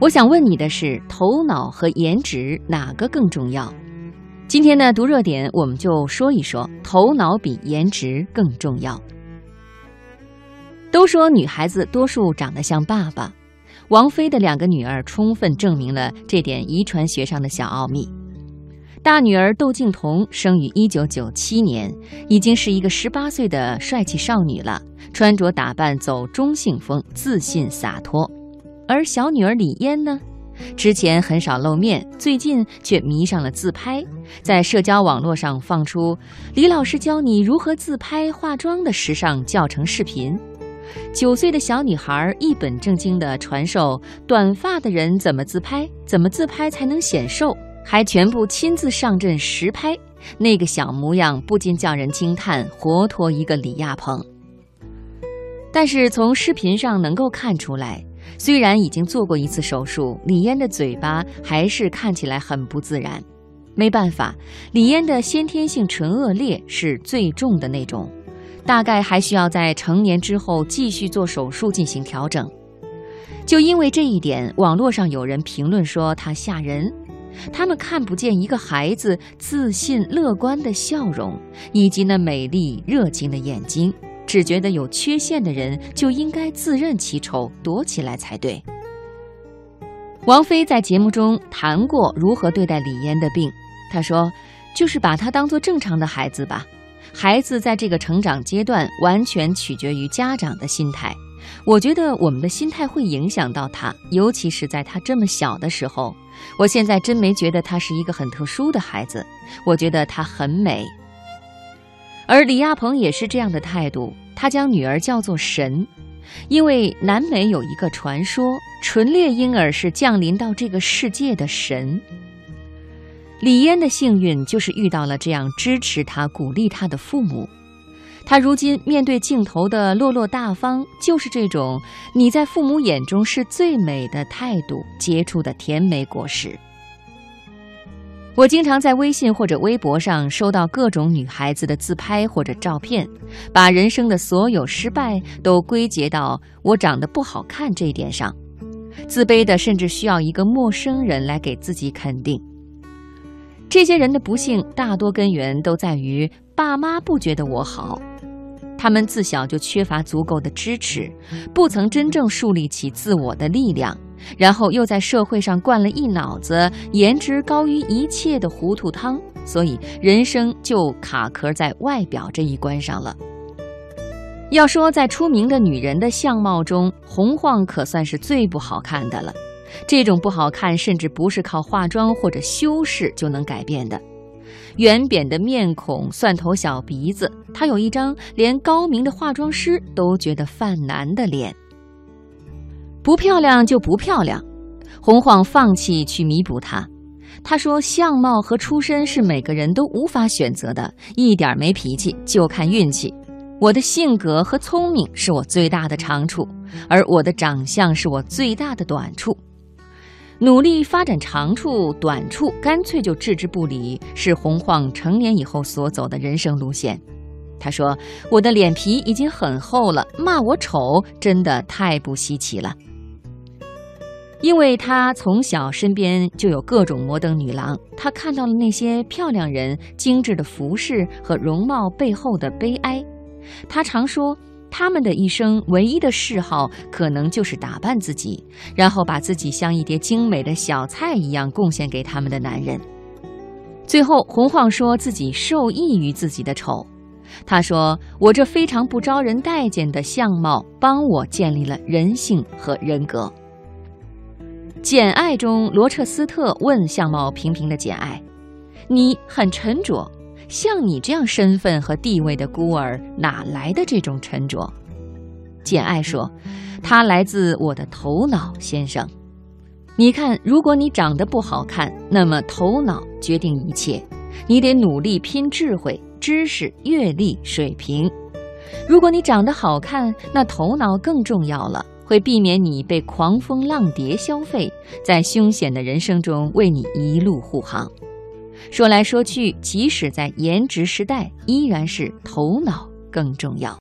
我想问你的是，头脑和颜值哪个更重要？今天呢，读热点，我们就说一说，头脑比颜值更重要。都说女孩子多数长得像爸爸，王菲的两个女儿充分证明了这点遗传学上的小奥秘。大女儿窦靖童生于一九九七年，已经是一个十八岁的帅气少女了，穿着打扮走中性风，自信洒脱。而小女儿李嫣呢，之前很少露面，最近却迷上了自拍，在社交网络上放出李老师教你如何自拍化妆的时尚教程视频。九岁的小女孩一本正经地传授短发的人怎么自拍，怎么自拍才能显瘦，还全部亲自上阵实拍，那个小模样不禁叫人惊叹，活脱一个李亚鹏。但是从视频上能够看出来。虽然已经做过一次手术，李嫣的嘴巴还是看起来很不自然。没办法，李嫣的先天性唇腭裂是最重的那种，大概还需要在成年之后继续做手术进行调整。就因为这一点，网络上有人评论说她吓人，他们看不见一个孩子自信乐观的笑容，以及那美丽热情的眼睛。只觉得有缺陷的人就应该自认其丑，躲起来才对。王菲在节目中谈过如何对待李嫣的病，她说：“就是把她当做正常的孩子吧。孩子在这个成长阶段，完全取决于家长的心态。我觉得我们的心态会影响到他，尤其是在他这么小的时候。我现在真没觉得他是一个很特殊的孩子，我觉得他很美。”而李亚鹏也是这样的态度。他将女儿叫做神，因为南美有一个传说，纯烈婴儿是降临到这个世界的神。李嫣的幸运就是遇到了这样支持她、鼓励她的父母。她如今面对镜头的落落大方，就是这种你在父母眼中是最美的态度结出的甜美果实。我经常在微信或者微博上收到各种女孩子的自拍或者照片，把人生的所有失败都归结到我长得不好看这一点上，自卑的甚至需要一个陌生人来给自己肯定。这些人的不幸大多根源都在于爸妈不觉得我好，他们自小就缺乏足够的支持，不曾真正树立起自我的力量。然后又在社会上灌了一脑子颜值高于一切的糊涂汤，所以人生就卡壳在外表这一关上了。要说在出名的女人的相貌中，洪晃可算是最不好看的了。这种不好看，甚至不是靠化妆或者修饰就能改变的。圆扁的面孔，蒜头小鼻子，她有一张连高明的化妆师都觉得犯难的脸。不漂亮就不漂亮，洪晃放弃去弥补她。他说：“相貌和出身是每个人都无法选择的，一点没脾气就看运气。我的性格和聪明是我最大的长处，而我的长相是我最大的短处。努力发展长处，短处干脆就置之不理，是洪晃成年以后所走的人生路线。”他说：“我的脸皮已经很厚了，骂我丑真的太不稀奇了。”因为他从小身边就有各种摩登女郎，他看到了那些漂亮人精致的服饰和容貌背后的悲哀。他常说，他们的一生唯一的嗜好可能就是打扮自己，然后把自己像一碟精美的小菜一样贡献给他们的男人。最后，洪晃说自己受益于自己的丑。他说：“我这非常不招人待见的相貌，帮我建立了人性和人格。”《简爱》中，罗彻斯特问相貌平平的简爱：“你很沉着，像你这样身份和地位的孤儿，哪来的这种沉着？”简爱说：“它来自我的头脑，先生。你看，如果你长得不好看，那么头脑决定一切，你得努力拼智慧、知识、阅历、水平。如果你长得好看，那头脑更重要了。”会避免你被狂风浪蝶消费，在凶险的人生中为你一路护航。说来说去，即使在颜值时代，依然是头脑更重要。